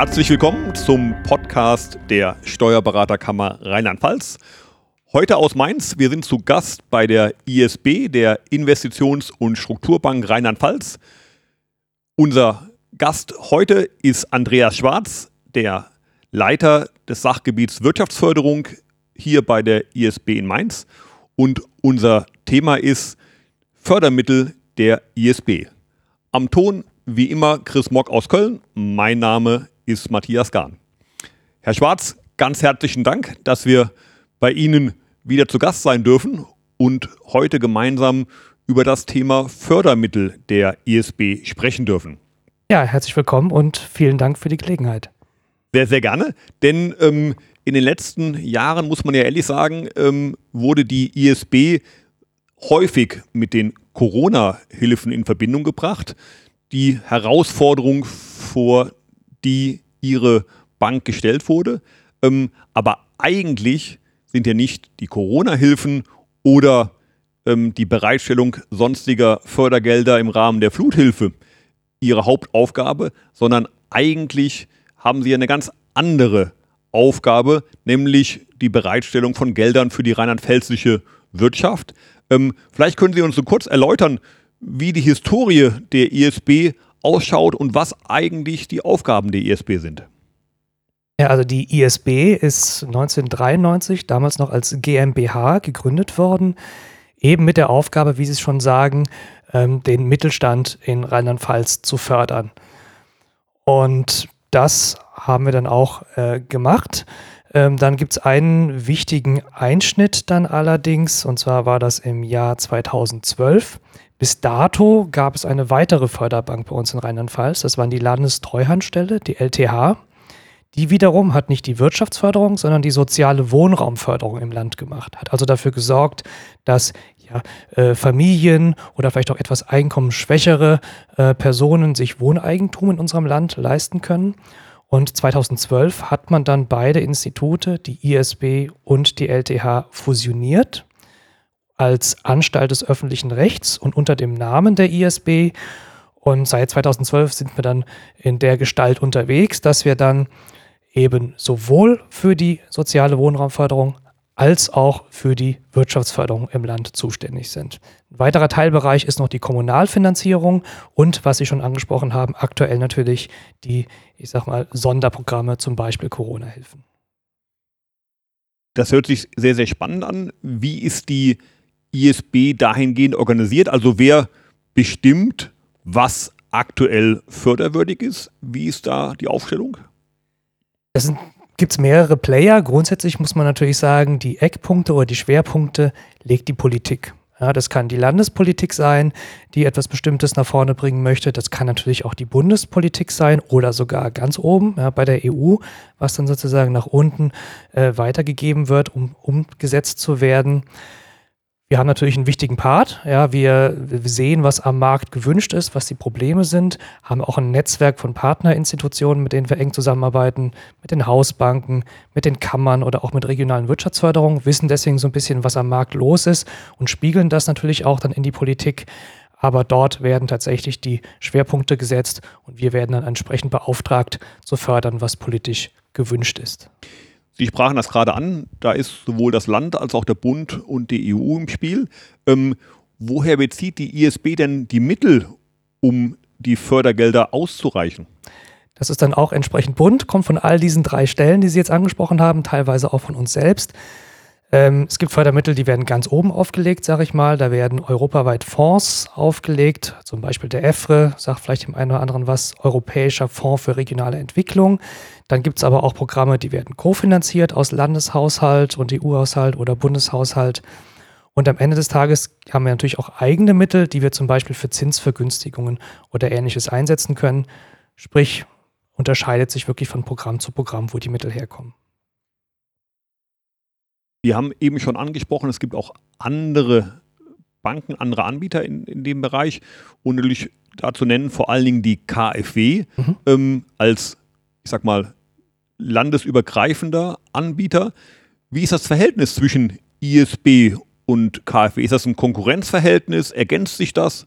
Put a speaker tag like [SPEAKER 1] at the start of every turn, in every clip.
[SPEAKER 1] Herzlich willkommen zum Podcast der Steuerberaterkammer Rheinland-Pfalz. Heute aus Mainz. Wir sind zu Gast bei der ISB, der Investitions- und Strukturbank Rheinland-Pfalz. Unser Gast heute ist Andreas Schwarz, der Leiter des Sachgebiets Wirtschaftsförderung hier bei der ISB in Mainz. Und unser Thema ist Fördermittel der ISB. Am Ton wie immer Chris Mock aus Köln. Mein Name ist Matthias Gahn. Herr Schwarz, ganz herzlichen Dank, dass wir bei Ihnen wieder zu Gast sein dürfen und heute gemeinsam über das Thema Fördermittel der ISB sprechen dürfen.
[SPEAKER 2] Ja, herzlich willkommen und vielen Dank für die Gelegenheit.
[SPEAKER 1] Sehr, sehr gerne, denn ähm, in den letzten Jahren, muss man ja ehrlich sagen, ähm, wurde die ISB häufig mit den Corona-Hilfen in Verbindung gebracht. Die Herausforderung, vor die ihre Bank gestellt wurde. Ähm, aber eigentlich sind ja nicht die Corona-Hilfen oder ähm, die Bereitstellung sonstiger Fördergelder im Rahmen der Fluthilfe ihre Hauptaufgabe, sondern eigentlich haben sie eine ganz andere Aufgabe, nämlich die Bereitstellung von Geldern für die rheinland-pfälzische Wirtschaft. Ähm, vielleicht können Sie uns so kurz erläutern, wie die Historie der ISB ausschaut und was eigentlich die Aufgaben der ISB sind.
[SPEAKER 2] Ja, also die ISB ist 1993, damals noch als GmbH, gegründet worden, eben mit der Aufgabe, wie Sie es schon sagen, ähm, den Mittelstand in Rheinland-Pfalz zu fördern. Und das haben wir dann auch äh, gemacht. Ähm, dann gibt es einen wichtigen Einschnitt dann allerdings, und zwar war das im Jahr 2012. Bis dato gab es eine weitere Förderbank bei uns in Rheinland-Pfalz. Das waren die Landestreuhandstelle, die LTH. Die wiederum hat nicht die Wirtschaftsförderung, sondern die soziale Wohnraumförderung im Land gemacht. Hat also dafür gesorgt, dass ja, äh, Familien oder vielleicht auch etwas einkommensschwächere äh, Personen sich Wohneigentum in unserem Land leisten können. Und 2012 hat man dann beide Institute, die ISB und die LTH, fusioniert als Anstalt des öffentlichen Rechts und unter dem Namen der ISB. Und seit 2012 sind wir dann in der Gestalt unterwegs, dass wir dann eben sowohl für die soziale Wohnraumförderung als auch für die Wirtschaftsförderung im Land zuständig sind. Ein weiterer Teilbereich ist noch die Kommunalfinanzierung und, was Sie schon angesprochen haben, aktuell natürlich die, ich sag mal, Sonderprogramme, zum Beispiel Corona-Hilfen.
[SPEAKER 1] Das hört sich sehr, sehr spannend an. Wie ist die ISB dahingehend organisiert? Also wer bestimmt, was aktuell förderwürdig ist? Wie ist da die Aufstellung?
[SPEAKER 2] Das sind gibt es mehrere Player. Grundsätzlich muss man natürlich sagen, die Eckpunkte oder die Schwerpunkte legt die Politik. Ja, das kann die Landespolitik sein, die etwas Bestimmtes nach vorne bringen möchte. Das kann natürlich auch die Bundespolitik sein oder sogar ganz oben ja, bei der EU, was dann sozusagen nach unten äh, weitergegeben wird, um umgesetzt zu werden. Wir haben natürlich einen wichtigen Part. Ja, wir sehen, was am Markt gewünscht ist, was die Probleme sind, haben auch ein Netzwerk von Partnerinstitutionen, mit denen wir eng zusammenarbeiten, mit den Hausbanken, mit den Kammern oder auch mit regionalen Wirtschaftsförderungen, wissen deswegen so ein bisschen, was am Markt los ist und spiegeln das natürlich auch dann in die Politik. Aber dort werden tatsächlich die Schwerpunkte gesetzt und wir werden dann entsprechend beauftragt zu fördern, was politisch gewünscht ist.
[SPEAKER 1] Sie sprachen das gerade an, da ist sowohl das Land als auch der Bund und die EU im Spiel. Ähm, woher bezieht die ISB denn die Mittel, um die Fördergelder auszureichen?
[SPEAKER 2] Das ist dann auch entsprechend bunt, kommt von all diesen drei Stellen, die Sie jetzt angesprochen haben, teilweise auch von uns selbst. Ähm, es gibt Fördermittel, die werden ganz oben aufgelegt, sage ich mal. Da werden europaweit Fonds aufgelegt, zum Beispiel der EFRE, sagt vielleicht dem einen oder anderen was, Europäischer Fonds für regionale Entwicklung. Dann gibt es aber auch Programme, die werden kofinanziert aus Landeshaushalt und EU-Haushalt oder Bundeshaushalt. Und am Ende des Tages haben wir natürlich auch eigene Mittel, die wir zum Beispiel für Zinsvergünstigungen oder ähnliches einsetzen können. Sprich, unterscheidet sich wirklich von Programm zu Programm, wo die Mittel herkommen.
[SPEAKER 1] Wir haben eben schon angesprochen, es gibt auch andere Banken, andere Anbieter in, in dem Bereich und natürlich dazu nennen vor allen Dingen die KfW mhm. ähm, als, ich sag mal, landesübergreifender Anbieter. Wie ist das Verhältnis zwischen ISB und KfW? Ist das ein Konkurrenzverhältnis? Ergänzt sich das?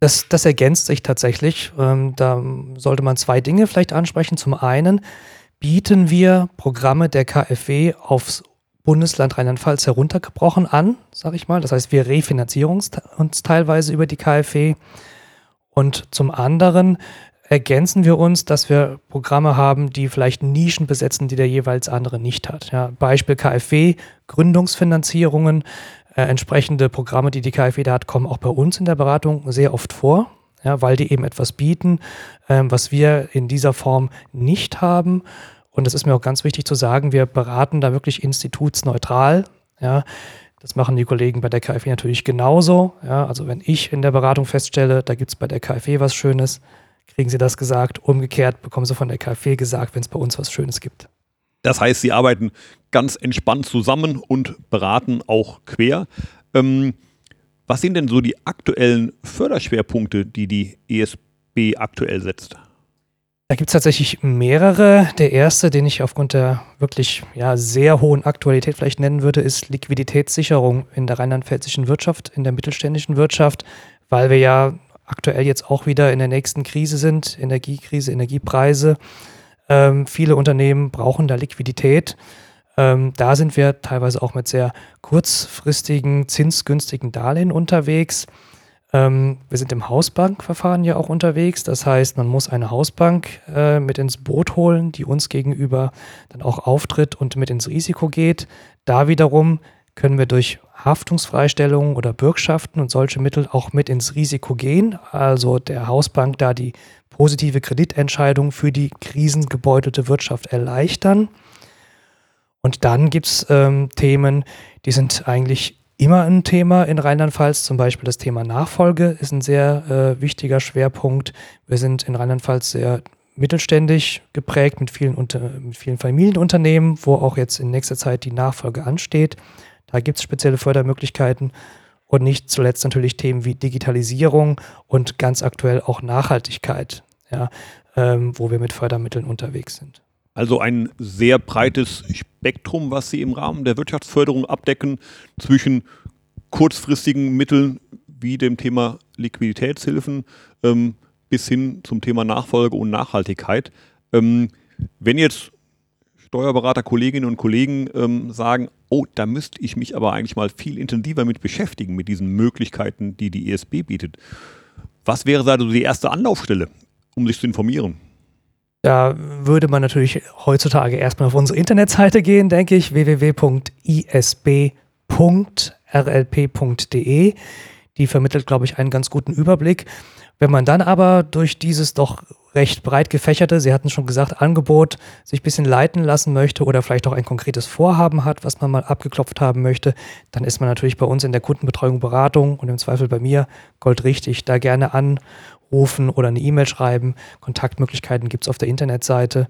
[SPEAKER 2] Das, das ergänzt sich tatsächlich. Ähm, da sollte man zwei Dinge vielleicht ansprechen. Zum einen bieten wir Programme der KfW aufs Bundesland Rheinland-Pfalz heruntergebrochen an, sage ich mal. Das heißt, wir refinanzieren uns teilweise über die KfW. Und zum anderen ergänzen wir uns, dass wir Programme haben, die vielleicht Nischen besetzen, die der jeweils andere nicht hat. Ja, Beispiel KfW, Gründungsfinanzierungen, äh, entsprechende Programme, die die KfW da hat, kommen auch bei uns in der Beratung sehr oft vor, ja, weil die eben etwas bieten, ähm, was wir in dieser Form nicht haben. Und es ist mir auch ganz wichtig zu sagen, wir beraten da wirklich institutsneutral. Ja. Das machen die Kollegen bei der KfW natürlich genauso. Ja. Also wenn ich in der Beratung feststelle, da gibt es bei der KfW was Schönes, kriegen sie das gesagt. Umgekehrt bekommen sie von der KfW gesagt, wenn es bei uns was Schönes gibt.
[SPEAKER 1] Das heißt, sie arbeiten ganz entspannt zusammen und beraten auch quer. Ähm, was sind denn so die aktuellen Förderschwerpunkte, die die ESB aktuell setzt?
[SPEAKER 2] Da gibt es tatsächlich mehrere. Der erste, den ich aufgrund der wirklich ja, sehr hohen Aktualität vielleicht nennen würde, ist Liquiditätssicherung in der rheinland-pfälzischen Wirtschaft, in der mittelständischen Wirtschaft, weil wir ja aktuell jetzt auch wieder in der nächsten Krise sind, Energiekrise, Energiepreise. Ähm, viele Unternehmen brauchen da Liquidität. Ähm, da sind wir teilweise auch mit sehr kurzfristigen, zinsgünstigen Darlehen unterwegs. Ähm, wir sind im Hausbankverfahren ja auch unterwegs. Das heißt, man muss eine Hausbank äh, mit ins Boot holen, die uns gegenüber dann auch auftritt und mit ins Risiko geht. Da wiederum können wir durch Haftungsfreistellungen oder Bürgschaften und solche Mittel auch mit ins Risiko gehen. Also der Hausbank da die positive Kreditentscheidung für die krisengebeutelte Wirtschaft erleichtern. Und dann gibt es ähm, Themen, die sind eigentlich immer ein Thema in Rheinland-Pfalz. Zum Beispiel das Thema Nachfolge ist ein sehr äh, wichtiger Schwerpunkt. Wir sind in Rheinland-Pfalz sehr mittelständisch geprägt mit vielen, unter, mit vielen Familienunternehmen, wo auch jetzt in nächster Zeit die Nachfolge ansteht. Da gibt es spezielle Fördermöglichkeiten und nicht zuletzt natürlich Themen wie Digitalisierung und ganz aktuell auch Nachhaltigkeit, ja, ähm, wo wir mit Fördermitteln unterwegs sind.
[SPEAKER 1] Also ein sehr breites Spektrum, was Sie im Rahmen der Wirtschaftsförderung abdecken, zwischen kurzfristigen Mitteln wie dem Thema Liquiditätshilfen ähm, bis hin zum Thema Nachfolge und Nachhaltigkeit. Ähm, wenn jetzt Steuerberater, Kolleginnen und Kollegen ähm, sagen, oh, da müsste ich mich aber eigentlich mal viel intensiver mit beschäftigen, mit diesen Möglichkeiten, die die ESB bietet. Was wäre da so die erste Anlaufstelle, um sich zu informieren?
[SPEAKER 2] Da würde man natürlich heutzutage erstmal auf unsere Internetseite gehen, denke ich, www.isb.rlp.de. Die vermittelt, glaube ich, einen ganz guten Überblick. Wenn man dann aber durch dieses doch recht breit gefächerte, Sie hatten schon gesagt, Angebot sich ein bisschen leiten lassen möchte oder vielleicht auch ein konkretes Vorhaben hat, was man mal abgeklopft haben möchte, dann ist man natürlich bei uns in der Kundenbetreuung, Beratung und im Zweifel bei mir goldrichtig. Da gerne anrufen oder eine E-Mail schreiben. Kontaktmöglichkeiten gibt es auf der Internetseite.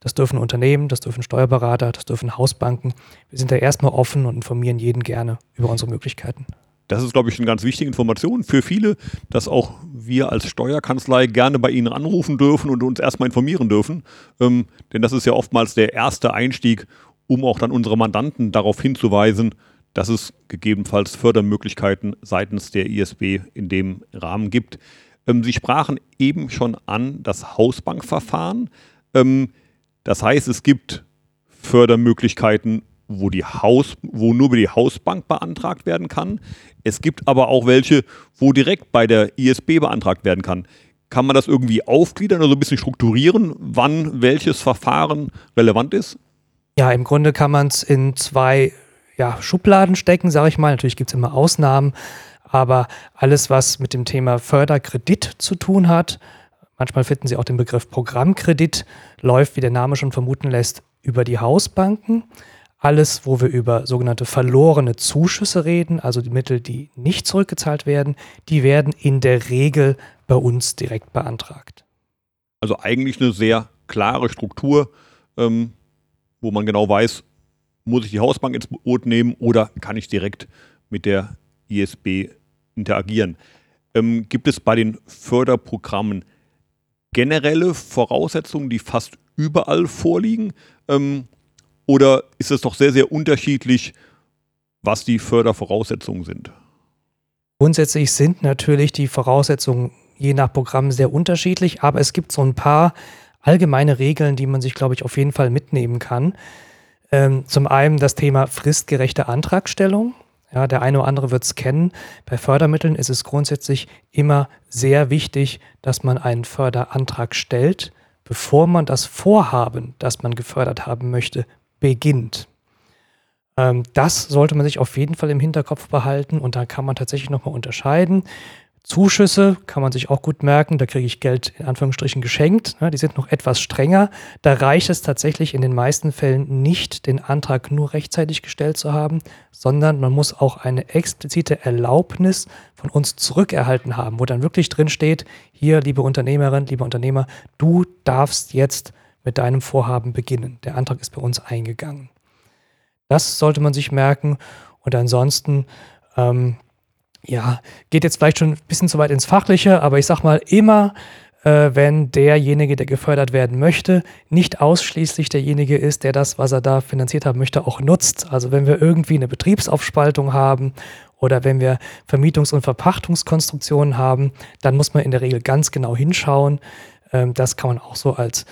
[SPEAKER 2] Das dürfen Unternehmen, das dürfen Steuerberater, das dürfen Hausbanken. Wir sind da erstmal offen und informieren jeden gerne über unsere Möglichkeiten.
[SPEAKER 1] Das ist, glaube ich, eine ganz wichtige Information für viele, dass auch wir als Steuerkanzlei gerne bei Ihnen anrufen dürfen und uns erstmal informieren dürfen. Ähm, denn das ist ja oftmals der erste Einstieg, um auch dann unsere Mandanten darauf hinzuweisen, dass es gegebenenfalls Fördermöglichkeiten seitens der ISB in dem Rahmen gibt. Ähm, Sie sprachen eben schon an das Hausbankverfahren. Ähm, das heißt, es gibt Fördermöglichkeiten wo, die Haus, wo nur über die Hausbank beantragt werden kann. Es gibt aber auch welche, wo direkt bei der ISB beantragt werden kann. Kann man das irgendwie aufgliedern oder so ein bisschen strukturieren, wann welches Verfahren relevant ist?
[SPEAKER 2] Ja, im Grunde kann man es in zwei ja, Schubladen stecken, sage ich mal. Natürlich gibt es immer Ausnahmen, aber alles, was mit dem Thema Förderkredit zu tun hat, manchmal finden Sie auch den Begriff Programmkredit, läuft, wie der Name schon vermuten lässt, über die Hausbanken. Alles, wo wir über sogenannte verlorene Zuschüsse reden, also die Mittel, die nicht zurückgezahlt werden, die werden in der Regel bei uns direkt beantragt.
[SPEAKER 1] Also eigentlich eine sehr klare Struktur, ähm, wo man genau weiß, muss ich die Hausbank ins Boot nehmen oder kann ich direkt mit der ISB interagieren. Ähm, gibt es bei den Förderprogrammen generelle Voraussetzungen, die fast überall vorliegen? Ähm, oder ist es doch sehr, sehr unterschiedlich, was die Fördervoraussetzungen sind?
[SPEAKER 2] Grundsätzlich sind natürlich die Voraussetzungen je nach Programm sehr unterschiedlich, aber es gibt so ein paar allgemeine Regeln, die man sich, glaube ich, auf jeden Fall mitnehmen kann. Ähm, zum einen das Thema fristgerechte Antragstellung. Ja, der eine oder andere wird es kennen. Bei Fördermitteln ist es grundsätzlich immer sehr wichtig, dass man einen Förderantrag stellt, bevor man das Vorhaben, das man gefördert haben möchte, beginnt. Ähm, das sollte man sich auf jeden Fall im Hinterkopf behalten und da kann man tatsächlich nochmal unterscheiden. Zuschüsse kann man sich auch gut merken, da kriege ich Geld in Anführungsstrichen geschenkt. Ne, die sind noch etwas strenger. Da reicht es tatsächlich in den meisten Fällen nicht, den Antrag nur rechtzeitig gestellt zu haben, sondern man muss auch eine explizite Erlaubnis von uns zurückerhalten haben, wo dann wirklich drin steht, hier, liebe Unternehmerin, liebe Unternehmer, du darfst jetzt mit deinem Vorhaben beginnen. Der Antrag ist bei uns eingegangen. Das sollte man sich merken. Und ansonsten, ähm, ja, geht jetzt vielleicht schon ein bisschen zu weit ins Fachliche, aber ich sag mal, immer äh, wenn derjenige, der gefördert werden möchte, nicht ausschließlich derjenige ist, der das, was er da finanziert haben möchte, auch nutzt. Also wenn wir irgendwie eine Betriebsaufspaltung haben oder wenn wir Vermietungs- und Verpachtungskonstruktionen haben, dann muss man in der Regel ganz genau hinschauen. Ähm, das kann man auch so als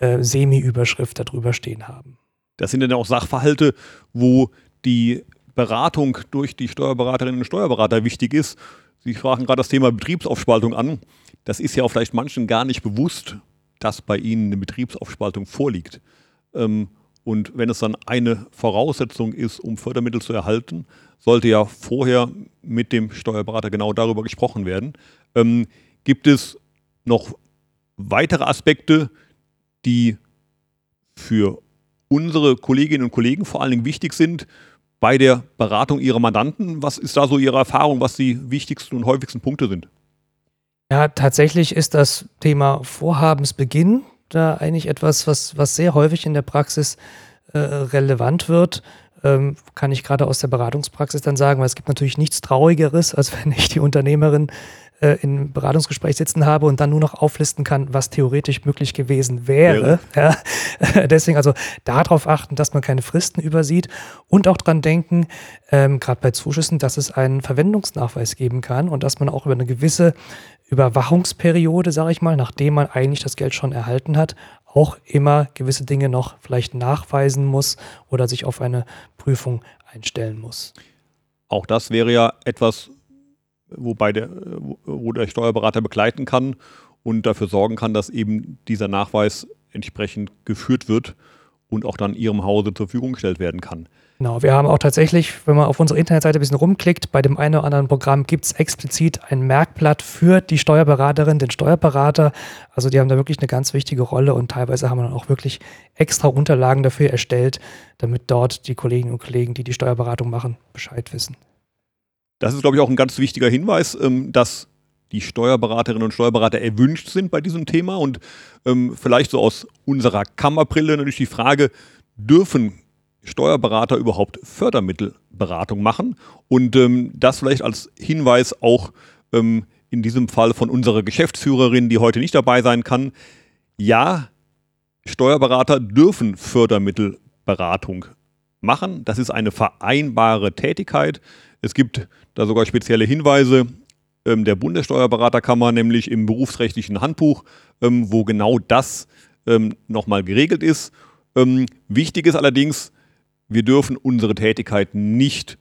[SPEAKER 2] äh, Semi-Überschrift darüber stehen haben.
[SPEAKER 1] Das sind dann auch Sachverhalte, wo die Beratung durch die Steuerberaterinnen und Steuerberater wichtig ist. Sie sprachen gerade das Thema Betriebsaufspaltung an. Das ist ja auch vielleicht manchen gar nicht bewusst, dass bei Ihnen eine Betriebsaufspaltung vorliegt. Ähm, und wenn es dann eine Voraussetzung ist, um Fördermittel zu erhalten, sollte ja vorher mit dem Steuerberater genau darüber gesprochen werden. Ähm, gibt es noch weitere Aspekte, die für unsere Kolleginnen und Kollegen vor allen Dingen wichtig sind bei der Beratung ihrer Mandanten. Was ist da so Ihre Erfahrung, was die wichtigsten und häufigsten Punkte sind?
[SPEAKER 2] Ja, tatsächlich ist das Thema Vorhabensbeginn da eigentlich etwas, was, was sehr häufig in der Praxis äh, relevant wird. Ähm, kann ich gerade aus der Beratungspraxis dann sagen, weil es gibt natürlich nichts Traurigeres, als wenn ich die Unternehmerin äh, in Beratungsgespräch sitzen habe und dann nur noch auflisten kann, was theoretisch möglich gewesen wäre. Ja. Ja. Deswegen also darauf achten, dass man keine Fristen übersieht und auch dran denken, ähm, gerade bei Zuschüssen, dass es einen Verwendungsnachweis geben kann und dass man auch über eine gewisse Überwachungsperiode, sage ich mal, nachdem man eigentlich das Geld schon erhalten hat, auch immer gewisse Dinge noch vielleicht nachweisen muss oder sich auf eine Prüfung einstellen muss.
[SPEAKER 1] Auch das wäre ja etwas, wobei der, wo der Steuerberater begleiten kann und dafür sorgen kann, dass eben dieser Nachweis entsprechend geführt wird und auch dann Ihrem Hause zur Verfügung gestellt werden kann.
[SPEAKER 2] Genau, wir haben auch tatsächlich, wenn man auf unserer Internetseite ein bisschen rumklickt, bei dem einen oder anderen Programm gibt es explizit ein Merkblatt für die Steuerberaterin, den Steuerberater. Also die haben da wirklich eine ganz wichtige Rolle und teilweise haben wir dann auch wirklich extra Unterlagen dafür erstellt, damit dort die Kolleginnen und Kollegen, die die Steuerberatung machen, Bescheid wissen.
[SPEAKER 1] Das ist, glaube ich, auch ein ganz wichtiger Hinweis, ähm, dass die Steuerberaterinnen und Steuerberater erwünscht sind bei diesem Thema. Und ähm, vielleicht so aus unserer Kammerbrille natürlich die Frage, dürfen Steuerberater überhaupt Fördermittelberatung machen? Und ähm, das vielleicht als Hinweis auch ähm, in diesem Fall von unserer Geschäftsführerin, die heute nicht dabei sein kann. Ja, Steuerberater dürfen Fördermittelberatung machen. Das ist eine vereinbare Tätigkeit. Es gibt da sogar spezielle Hinweise ähm, der Bundessteuerberaterkammer, nämlich im berufsrechtlichen Handbuch, ähm, wo genau das ähm, nochmal geregelt ist. Ähm, wichtig ist allerdings, wir dürfen unsere Tätigkeit nicht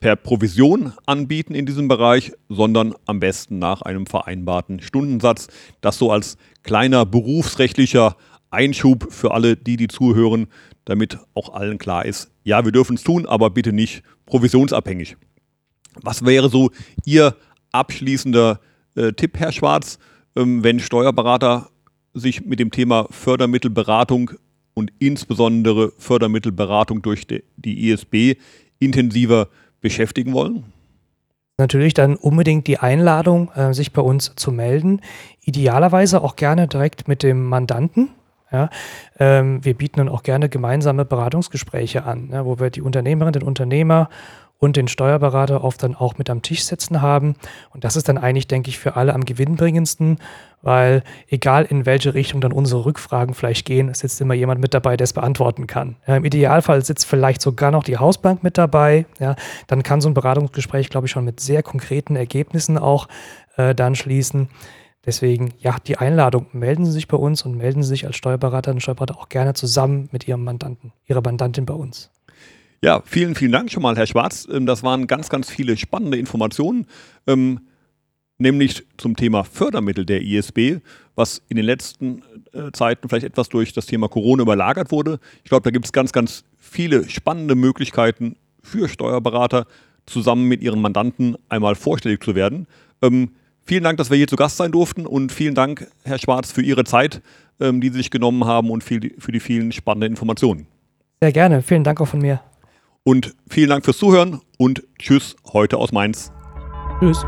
[SPEAKER 1] per Provision anbieten in diesem Bereich, sondern am besten nach einem vereinbarten Stundensatz. Das so als kleiner berufsrechtlicher Einschub für alle, die die zuhören, damit auch allen klar ist, ja, wir dürfen es tun, aber bitte nicht provisionsabhängig. Was wäre so Ihr abschließender äh, Tipp, Herr Schwarz, ähm, wenn Steuerberater sich mit dem Thema Fördermittelberatung und insbesondere Fördermittelberatung durch die, die ISB intensiver beschäftigen wollen?
[SPEAKER 2] Natürlich dann unbedingt die Einladung, äh, sich bei uns zu melden. Idealerweise auch gerne direkt mit dem Mandanten. Ja? Ähm, wir bieten dann auch gerne gemeinsame Beratungsgespräche an, ja, wo wir die Unternehmerin, den Unternehmer und den Steuerberater oft dann auch mit am Tisch sitzen haben. Und das ist dann eigentlich, denke ich, für alle am gewinnbringendsten, weil egal in welche Richtung dann unsere Rückfragen vielleicht gehen, es sitzt immer jemand mit dabei, der es beantworten kann. Ja, Im Idealfall sitzt vielleicht sogar noch die Hausbank mit dabei. Ja, dann kann so ein Beratungsgespräch, glaube ich, schon mit sehr konkreten Ergebnissen auch äh, dann schließen. Deswegen, ja, die Einladung, melden Sie sich bei uns und melden Sie sich als Steuerberater und Steuerberater auch gerne zusammen mit Ihrem Mandanten, Ihrer Mandantin bei uns.
[SPEAKER 1] Ja, vielen, vielen Dank schon mal, Herr Schwarz. Ähm, das waren ganz, ganz viele spannende Informationen, ähm, nämlich zum Thema Fördermittel der ISB, was in den letzten äh, Zeiten vielleicht etwas durch das Thema Corona überlagert wurde. Ich glaube, da gibt es ganz, ganz viele spannende Möglichkeiten für Steuerberater, zusammen mit ihren Mandanten einmal vorstellig zu werden. Ähm, vielen Dank, dass wir hier zu Gast sein durften und vielen Dank, Herr Schwarz, für Ihre Zeit, ähm, die Sie sich genommen haben und viel, für die vielen spannenden Informationen.
[SPEAKER 2] Sehr gerne. Vielen Dank auch von mir.
[SPEAKER 1] Und vielen Dank fürs Zuhören und tschüss heute aus Mainz. Tschüss.